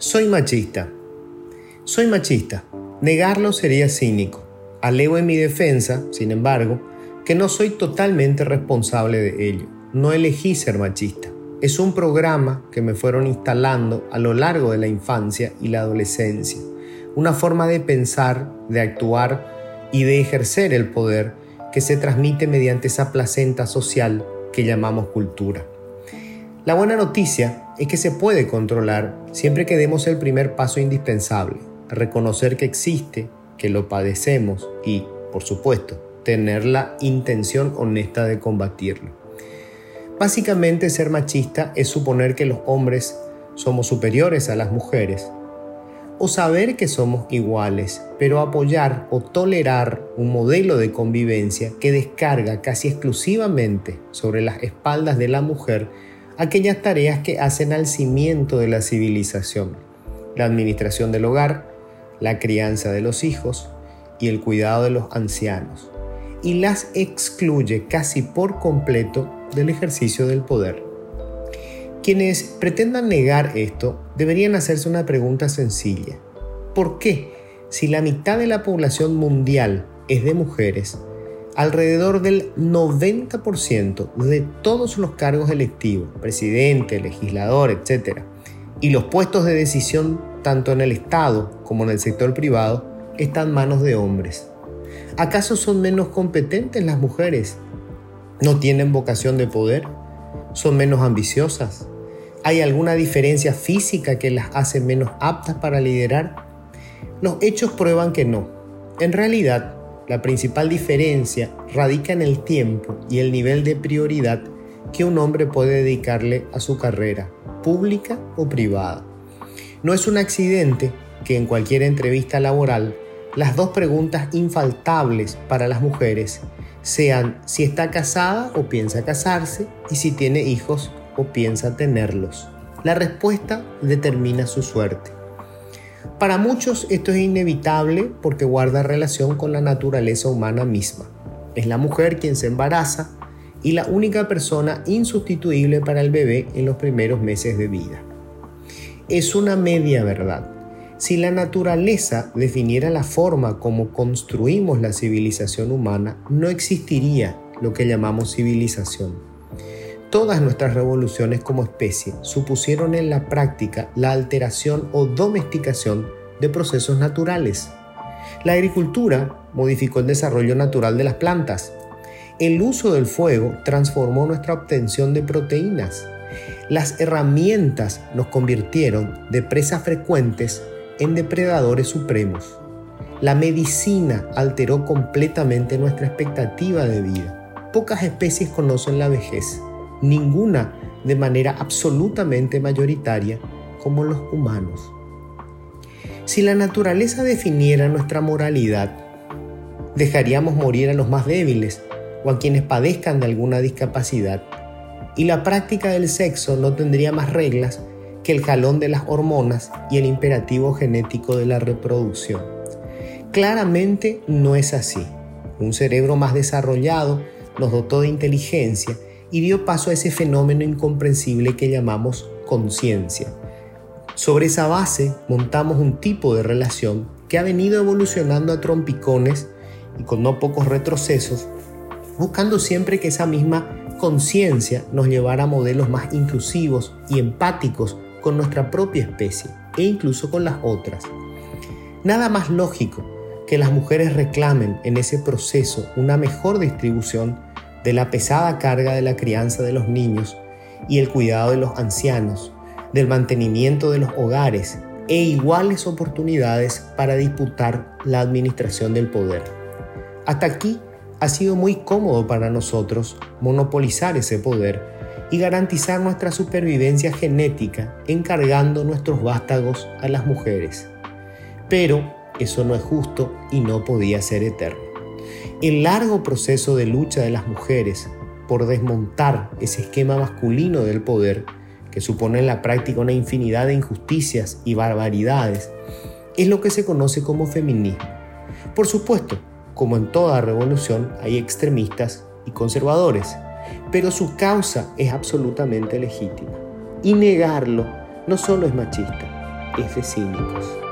Soy machista. Soy machista. Negarlo sería cínico. Alego en mi defensa, sin embargo, que no soy totalmente responsable de ello. No elegí ser machista. Es un programa que me fueron instalando a lo largo de la infancia y la adolescencia. Una forma de pensar, de actuar y de ejercer el poder que se transmite mediante esa placenta social que llamamos cultura. La buena noticia es que se puede controlar siempre que demos el primer paso indispensable, reconocer que existe, que lo padecemos y, por supuesto, tener la intención honesta de combatirlo. Básicamente ser machista es suponer que los hombres somos superiores a las mujeres o saber que somos iguales, pero apoyar o tolerar un modelo de convivencia que descarga casi exclusivamente sobre las espaldas de la mujer aquellas tareas que hacen al cimiento de la civilización, la administración del hogar, la crianza de los hijos y el cuidado de los ancianos, y las excluye casi por completo del ejercicio del poder. Quienes pretendan negar esto deberían hacerse una pregunta sencilla. ¿Por qué, si la mitad de la población mundial es de mujeres, alrededor del 90% de todos los cargos electivos, presidente, legislador, etc., y los puestos de decisión tanto en el Estado como en el sector privado, están en manos de hombres? ¿Acaso son menos competentes las mujeres? ¿No tienen vocación de poder? ¿Son menos ambiciosas? ¿Hay alguna diferencia física que las hace menos aptas para liderar? Los hechos prueban que no. En realidad, la principal diferencia radica en el tiempo y el nivel de prioridad que un hombre puede dedicarle a su carrera, pública o privada. No es un accidente que en cualquier entrevista laboral las dos preguntas infaltables para las mujeres sean si está casada o piensa casarse y si tiene hijos o piensa tenerlos. La respuesta determina su suerte. Para muchos esto es inevitable porque guarda relación con la naturaleza humana misma. Es la mujer quien se embaraza y la única persona insustituible para el bebé en los primeros meses de vida. Es una media verdad si la naturaleza definiera la forma como construimos la civilización humana, no existiría lo que llamamos civilización. Todas nuestras revoluciones como especie supusieron en la práctica la alteración o domesticación de procesos naturales. La agricultura modificó el desarrollo natural de las plantas. El uso del fuego transformó nuestra obtención de proteínas. Las herramientas nos convirtieron de presas frecuentes en depredadores supremos. La medicina alteró completamente nuestra expectativa de vida. Pocas especies conocen la vejez, ninguna de manera absolutamente mayoritaria como los humanos. Si la naturaleza definiera nuestra moralidad, dejaríamos morir a los más débiles o a quienes padezcan de alguna discapacidad, y la práctica del sexo no tendría más reglas el jalón de las hormonas y el imperativo genético de la reproducción. Claramente no es así. Un cerebro más desarrollado nos dotó de inteligencia y dio paso a ese fenómeno incomprensible que llamamos conciencia. Sobre esa base montamos un tipo de relación que ha venido evolucionando a trompicones y con no pocos retrocesos, buscando siempre que esa misma conciencia nos llevara a modelos más inclusivos y empáticos con nuestra propia especie e incluso con las otras. Nada más lógico que las mujeres reclamen en ese proceso una mejor distribución de la pesada carga de la crianza de los niños y el cuidado de los ancianos, del mantenimiento de los hogares e iguales oportunidades para disputar la administración del poder. Hasta aquí ha sido muy cómodo para nosotros monopolizar ese poder y garantizar nuestra supervivencia genética encargando nuestros vástagos a las mujeres. Pero eso no es justo y no podía ser eterno. El largo proceso de lucha de las mujeres por desmontar ese esquema masculino del poder, que supone en la práctica una infinidad de injusticias y barbaridades, es lo que se conoce como feminismo. Por supuesto, como en toda revolución, hay extremistas y conservadores, pero su causa es absolutamente legítima. Y negarlo no solo es machista, es de cínicos.